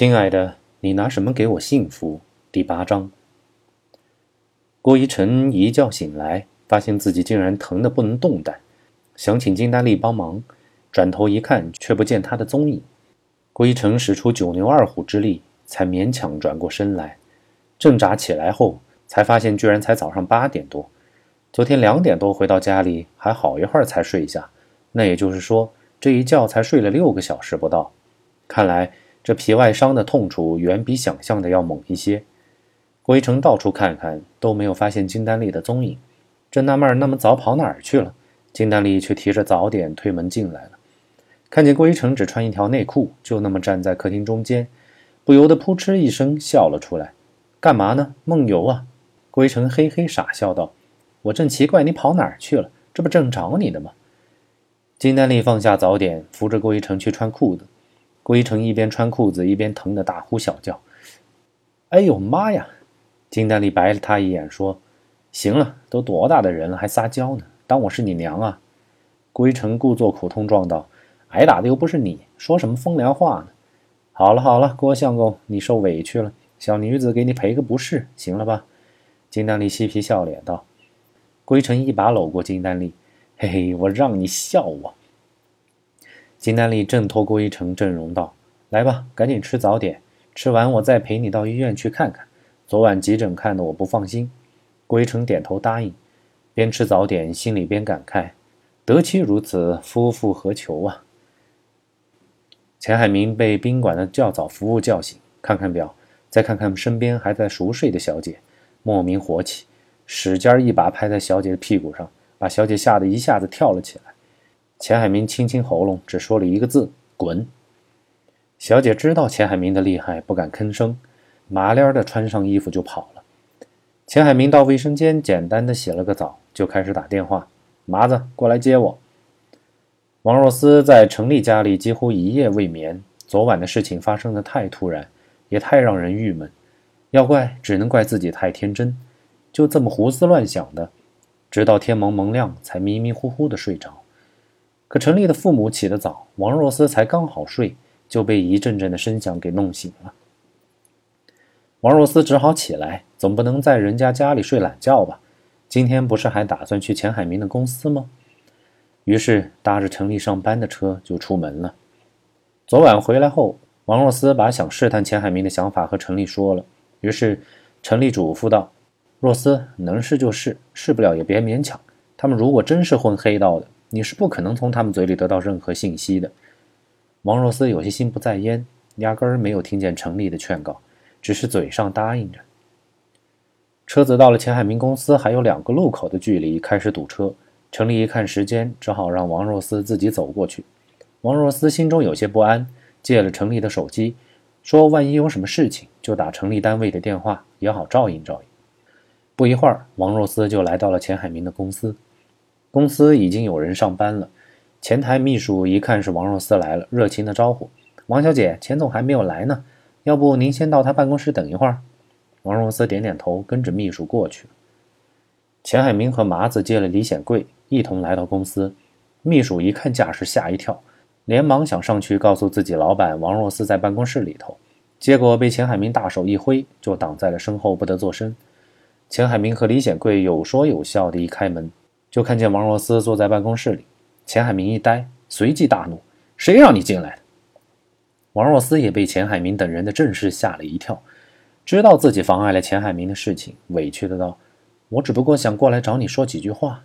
亲爱的，你拿什么给我幸福？第八章。郭一晨一觉醒来，发现自己竟然疼得不能动弹，想请金丹丽帮忙，转头一看，却不见他的踪影。郭一晨使出九牛二虎之力，才勉强转过身来。挣扎起来后，才发现居然才早上八点多。昨天两点多回到家里，还好一会儿才睡下，那也就是说，这一觉才睡了六个小时不到。看来。这皮外伤的痛楚远比想象的要猛一些。郭一成到处看看，都没有发现金丹丽的踪影，正纳闷那么早跑哪儿去了。金丹丽却提着早点推门进来了，看见郭一成只穿一条内裤，就那么站在客厅中间，不由得扑哧一声笑了出来。干嘛呢？梦游啊！郭一成嘿嘿傻笑道：“我正奇怪你跑哪儿去了，这不正找你的吗？”金丹丽放下早点，扶着郭一成去穿裤子。郭一成一边穿裤子一边疼得大呼小叫：“哎呦妈呀！”金丹丽白了他一眼说：“行了，都多大的人了还撒娇呢？当我是你娘啊？”郭一成故作苦痛状道：“挨打的又不是你，说什么风凉话呢？”好了好了，郭相公，你受委屈了，小女子给你赔个不是，行了吧？”金丹丽嬉皮笑脸道。归尘一把搂过金丹丽：“嘿嘿，我让你笑我。”金丹丽挣脱郭一成，阵容道：“来吧，赶紧吃早点，吃完我再陪你到医院去看看。昨晚急诊看的我不放心。”郭一成点头答应，边吃早点，心里边感慨：“得妻如此，夫复何求啊！”钱海明被宾馆的较早服务叫醒，看看表，再看看身边还在熟睡的小姐，莫名火起，使劲一把拍在小姐的屁股上，把小姐吓得一下子跳了起来。钱海明清清喉咙，只说了一个字：“滚。”小姐知道钱海明的厉害，不敢吭声，麻溜的穿上衣服就跑了。钱海明到卫生间简单的洗了个澡，就开始打电话：“麻子，过来接我。”王若思在程丽家里几乎一夜未眠，昨晚的事情发生的太突然，也太让人郁闷。要怪，只能怪自己太天真，就这么胡思乱想的，直到天蒙蒙亮，才迷迷糊糊的睡着。可陈丽的父母起得早，王若思才刚好睡，就被一阵阵的声响给弄醒了。王若思只好起来，总不能在人家家里睡懒觉吧？今天不是还打算去钱海明的公司吗？于是搭着陈丽上班的车就出门了。昨晚回来后，王若思把想试探钱海明的想法和陈丽说了。于是陈丽嘱咐道：“若思，能试就试，试不了也别勉强。他们如果真是混黑道的。”你是不可能从他们嘴里得到任何信息的。王若思有些心不在焉，压根儿没有听见程丽的劝告，只是嘴上答应着。车子到了钱海明公司还有两个路口的距离，开始堵车。程丽一看时间，只好让王若思自己走过去。王若思心中有些不安，借了程丽的手机，说：“万一有什么事情，就打程丽单位的电话，也好照应照应。”不一会儿，王若思就来到了钱海明的公司。公司已经有人上班了，前台秘书一看是王若思来了，热情的招呼：“王小姐，钱总还没有来呢，要不您先到他办公室等一会儿。”王若思点点头，跟着秘书过去。钱海明和麻子接了李显贵，一同来到公司。秘书一看架势，吓一跳，连忙想上去告诉自己老板王若思在办公室里头，结果被钱海明大手一挥，就挡在了身后，不得作声。钱海明和李显贵有说有笑的一开门。就看见王若思坐在办公室里，钱海明一呆，随即大怒：“谁让你进来的？”王若思也被钱海明等人的阵势吓了一跳，知道自己妨碍了钱海明的事情，委屈的道：“我只不过想过来找你说几句话。”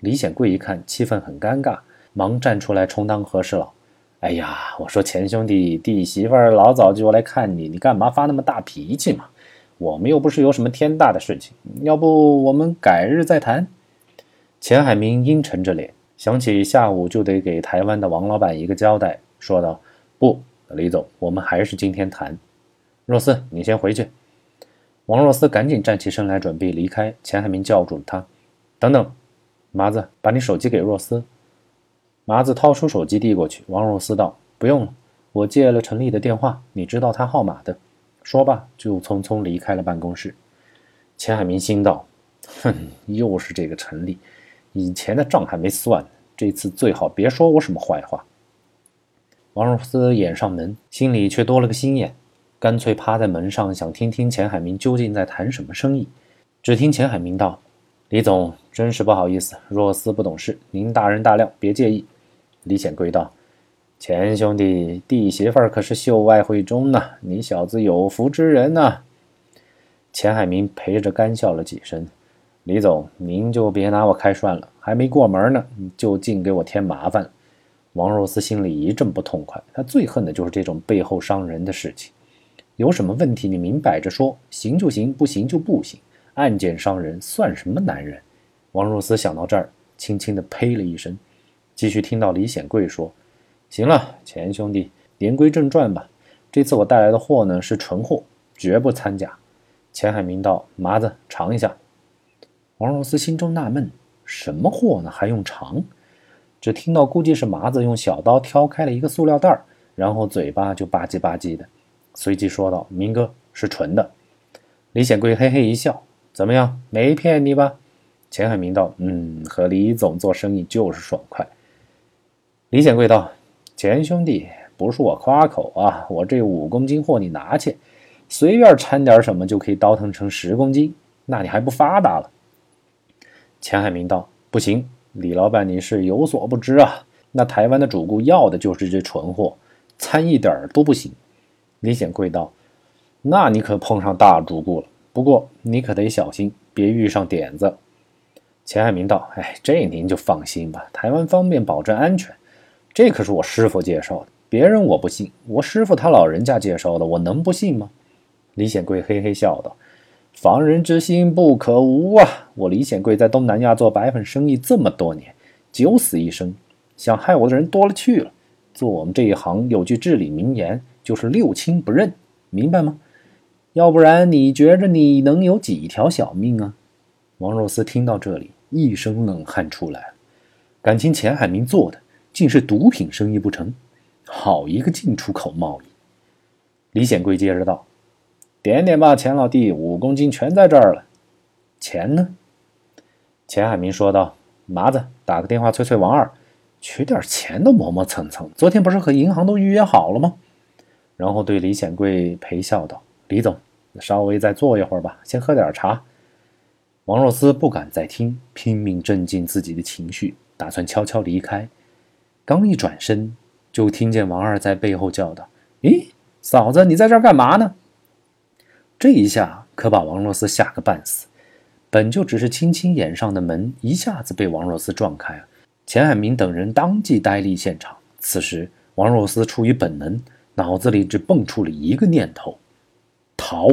李显贵一看气氛很尴尬，忙站出来充当和事佬：“哎呀，我说钱兄弟，弟媳妇儿老早就来看你，你干嘛发那么大脾气嘛？我们又不是有什么天大的事情，要不我们改日再谈。”钱海明阴沉着脸，想起下午就得给台湾的王老板一个交代，说道：“不，李总，我们还是今天谈。若思，你先回去。”王若思赶紧站起身来，准备离开。钱海明叫住了他：“等等，麻子，把你手机给若思。”麻子掏出手机递过去。王若思道：“不用了，我借了陈丽的电话，你知道他号码的。”说罢，就匆匆离开了办公室。钱海明心道：“哼，又是这个陈丽。”以前的账还没算，这次最好别说我什么坏话。王若思掩上门，心里却多了个心眼。干脆趴在门上，想听听钱海明究竟在谈什么生意。只听钱海明道：“李总，真是不好意思，若斯不懂事，您大人大量，别介意。”李显贵道：“钱兄弟，弟媳妇儿可是秀外慧中呐，你小子有福之人呐。”钱海明陪着干笑了几声。李总，您就别拿我开涮了，还没过门呢，就净给我添麻烦。王若思心里一阵不痛快，他最恨的就是这种背后伤人的事情。有什么问题，你明摆着说，行就行，不行就不行。暗箭伤人，算什么男人？王若思想到这儿，轻轻地呸了一声，继续听到李显贵说：“行了，钱兄弟，言归正传吧。这次我带来的货呢，是纯货，绝不掺假。”钱海明道：“麻子，尝一下。”王若思心中纳闷：什么货呢？还用尝？只听到估计是麻子用小刀挑开了一个塑料袋儿，然后嘴巴就吧唧吧唧的，随即说道：“明哥是纯的。”李显贵嘿嘿一笑：“怎么样？没骗你吧？”钱海明道：“嗯，和李总做生意就是爽快。”李显贵道：“钱兄弟，不是我夸口啊，我这五公斤货你拿去，随便掺点什么就可以倒腾成十公斤，那你还不发达了？”钱海明道：“不行，李老板你是有所不知啊。那台湾的主顾要的就是这纯货，掺一点儿都不行。”李显贵道：“那你可碰上大主顾了。不过你可得小心，别遇上点子。”钱海明道：“哎，这您就放心吧，台湾方面保证安全。这可是我师傅介绍的，别人我不信，我师傅他老人家介绍的，我能不信吗？”李显贵嘿嘿笑道。防人之心不可无啊！我李显贵在东南亚做白粉生意这么多年，九死一生，想害我的人多了去了。做我们这一行有句至理名言，就是六亲不认，明白吗？要不然你觉着你能有几条小命啊？王若思听到这里，一身冷汗出来了。感情钱海明做的竟是毒品生意不成？好一个进出口贸易！李显贵接着道。点点吧，钱老弟，五公斤全在这儿了。钱呢？钱海明说道：“麻子，打个电话催催王二，取点钱都磨磨蹭蹭。昨天不是和银行都预约好了吗？”然后对李显贵陪笑道：“李总，稍微再坐一会儿吧，先喝点茶。”王若思不敢再听，拼命镇静自己的情绪，打算悄悄离开。刚一转身，就听见王二在背后叫道：“咦，嫂子，你在这儿干嘛呢？”这一下可把王若思吓个半死，本就只是轻轻掩上的门，一下子被王若思撞开了。钱海明等人当即呆立现场。此时，王若思出于本能，脑子里只蹦出了一个念头：逃。